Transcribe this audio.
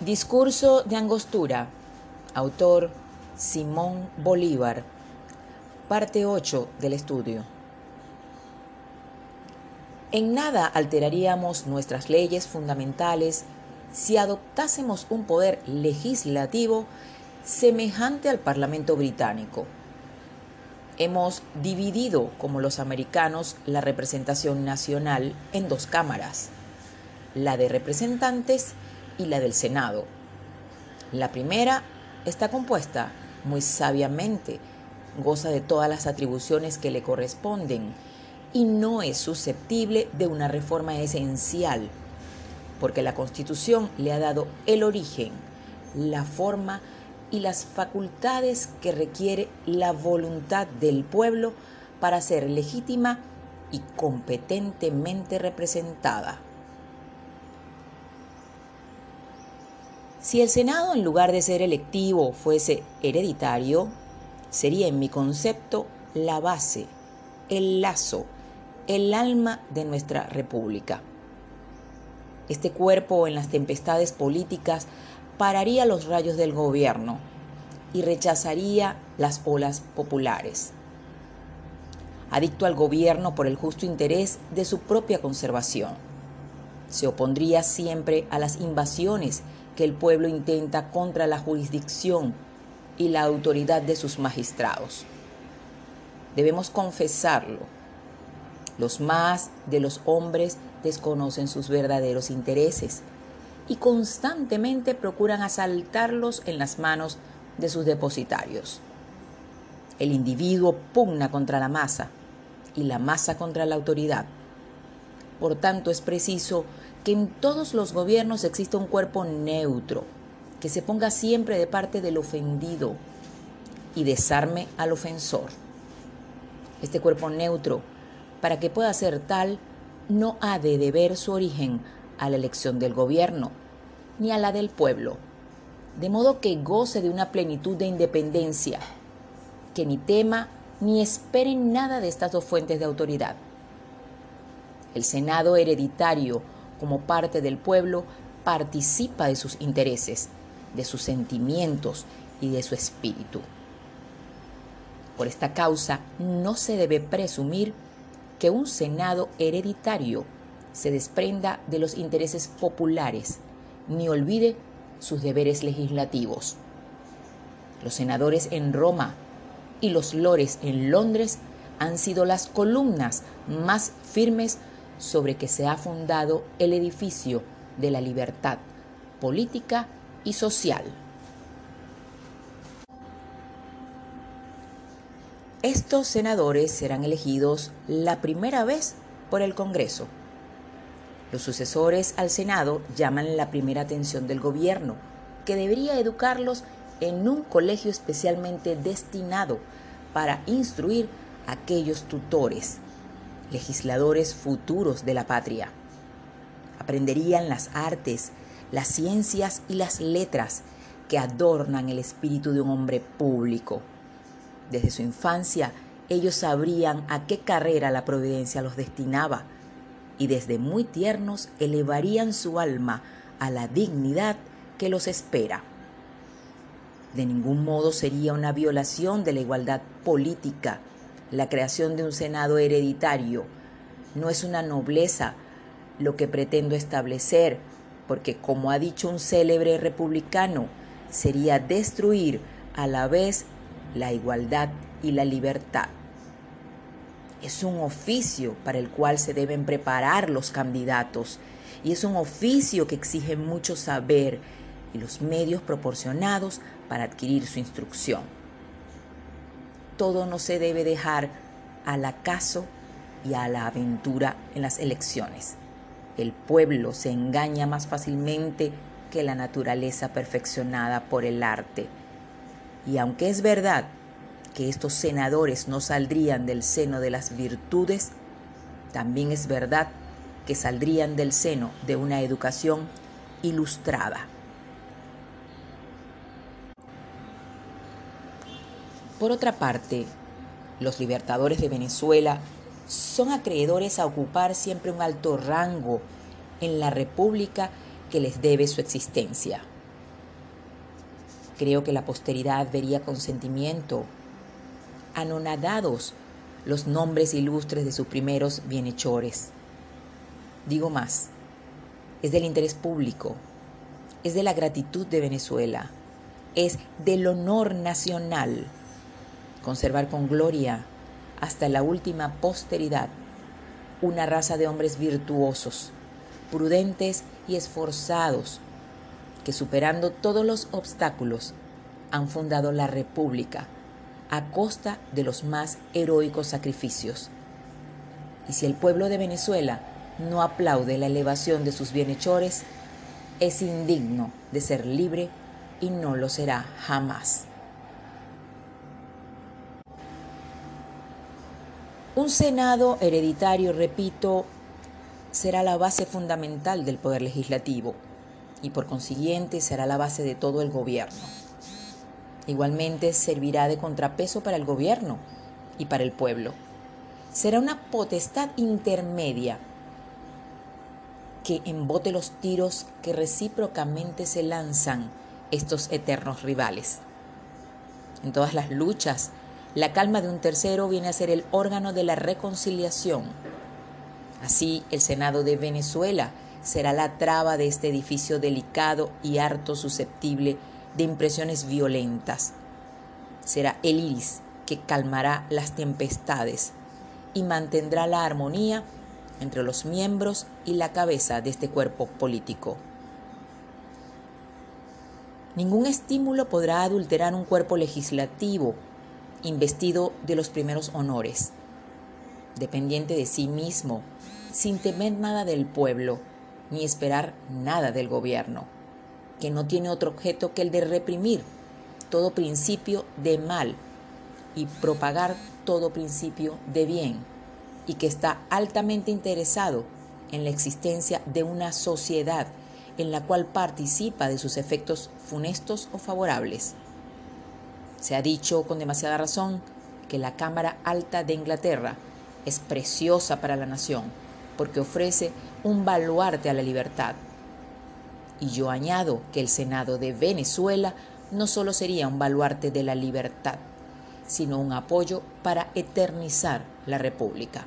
Discurso de Angostura. Autor Simón Bolívar. Parte 8 del estudio. En nada alteraríamos nuestras leyes fundamentales si adoptásemos un poder legislativo semejante al Parlamento británico. Hemos dividido, como los americanos, la representación nacional en dos cámaras, la de representantes y la del Senado. La primera está compuesta muy sabiamente, goza de todas las atribuciones que le corresponden y no es susceptible de una reforma esencial, porque la Constitución le ha dado el origen, la forma y las facultades que requiere la voluntad del pueblo para ser legítima y competentemente representada. Si el Senado en lugar de ser electivo fuese hereditario, sería en mi concepto la base, el lazo, el alma de nuestra república. Este cuerpo en las tempestades políticas pararía los rayos del gobierno y rechazaría las olas populares. Adicto al gobierno por el justo interés de su propia conservación, se opondría siempre a las invasiones que el pueblo intenta contra la jurisdicción y la autoridad de sus magistrados. Debemos confesarlo. Los más de los hombres desconocen sus verdaderos intereses y constantemente procuran asaltarlos en las manos de sus depositarios. El individuo pugna contra la masa y la masa contra la autoridad. Por tanto, es preciso que en todos los gobiernos exista un cuerpo neutro, que se ponga siempre de parte del ofendido y desarme al ofensor. Este cuerpo neutro, para que pueda ser tal, no ha de deber su origen a la elección del gobierno, ni a la del pueblo, de modo que goce de una plenitud de independencia, que ni tema ni espere nada de estas dos fuentes de autoridad. El Senado hereditario como parte del pueblo, participa de sus intereses, de sus sentimientos y de su espíritu. Por esta causa no se debe presumir que un Senado hereditario se desprenda de los intereses populares ni olvide sus deberes legislativos. Los senadores en Roma y los lores en Londres han sido las columnas más firmes sobre que se ha fundado el edificio de la libertad política y social. Estos senadores serán elegidos la primera vez por el Congreso. Los sucesores al Senado llaman la primera atención del gobierno, que debería educarlos en un colegio especialmente destinado para instruir a aquellos tutores legisladores futuros de la patria. Aprenderían las artes, las ciencias y las letras que adornan el espíritu de un hombre público. Desde su infancia, ellos sabrían a qué carrera la providencia los destinaba y desde muy tiernos elevarían su alma a la dignidad que los espera. De ningún modo sería una violación de la igualdad política la creación de un Senado hereditario. No es una nobleza lo que pretendo establecer, porque como ha dicho un célebre republicano, sería destruir a la vez la igualdad y la libertad. Es un oficio para el cual se deben preparar los candidatos y es un oficio que exige mucho saber y los medios proporcionados para adquirir su instrucción todo no se debe dejar al acaso y a la aventura en las elecciones. El pueblo se engaña más fácilmente que la naturaleza perfeccionada por el arte. Y aunque es verdad que estos senadores no saldrían del seno de las virtudes, también es verdad que saldrían del seno de una educación ilustrada. Por otra parte, los libertadores de Venezuela son acreedores a ocupar siempre un alto rango en la república que les debe su existencia. Creo que la posteridad vería con sentimiento, anonadados, los nombres ilustres de sus primeros bienhechores. Digo más, es del interés público, es de la gratitud de Venezuela, es del honor nacional conservar con gloria hasta la última posteridad una raza de hombres virtuosos, prudentes y esforzados, que superando todos los obstáculos han fundado la República a costa de los más heroicos sacrificios. Y si el pueblo de Venezuela no aplaude la elevación de sus bienhechores, es indigno de ser libre y no lo será jamás. Un Senado hereditario, repito, será la base fundamental del poder legislativo y por consiguiente será la base de todo el gobierno. Igualmente servirá de contrapeso para el gobierno y para el pueblo. Será una potestad intermedia que embote los tiros que recíprocamente se lanzan estos eternos rivales. En todas las luchas la calma de un tercero viene a ser el órgano de la reconciliación. Así, el Senado de Venezuela será la traba de este edificio delicado y harto susceptible de impresiones violentas. Será el iris que calmará las tempestades y mantendrá la armonía entre los miembros y la cabeza de este cuerpo político. Ningún estímulo podrá adulterar un cuerpo legislativo investido de los primeros honores, dependiente de sí mismo, sin temer nada del pueblo, ni esperar nada del gobierno, que no tiene otro objeto que el de reprimir todo principio de mal y propagar todo principio de bien, y que está altamente interesado en la existencia de una sociedad en la cual participa de sus efectos funestos o favorables. Se ha dicho con demasiada razón que la Cámara Alta de Inglaterra es preciosa para la nación porque ofrece un baluarte a la libertad. Y yo añado que el Senado de Venezuela no solo sería un baluarte de la libertad, sino un apoyo para eternizar la República.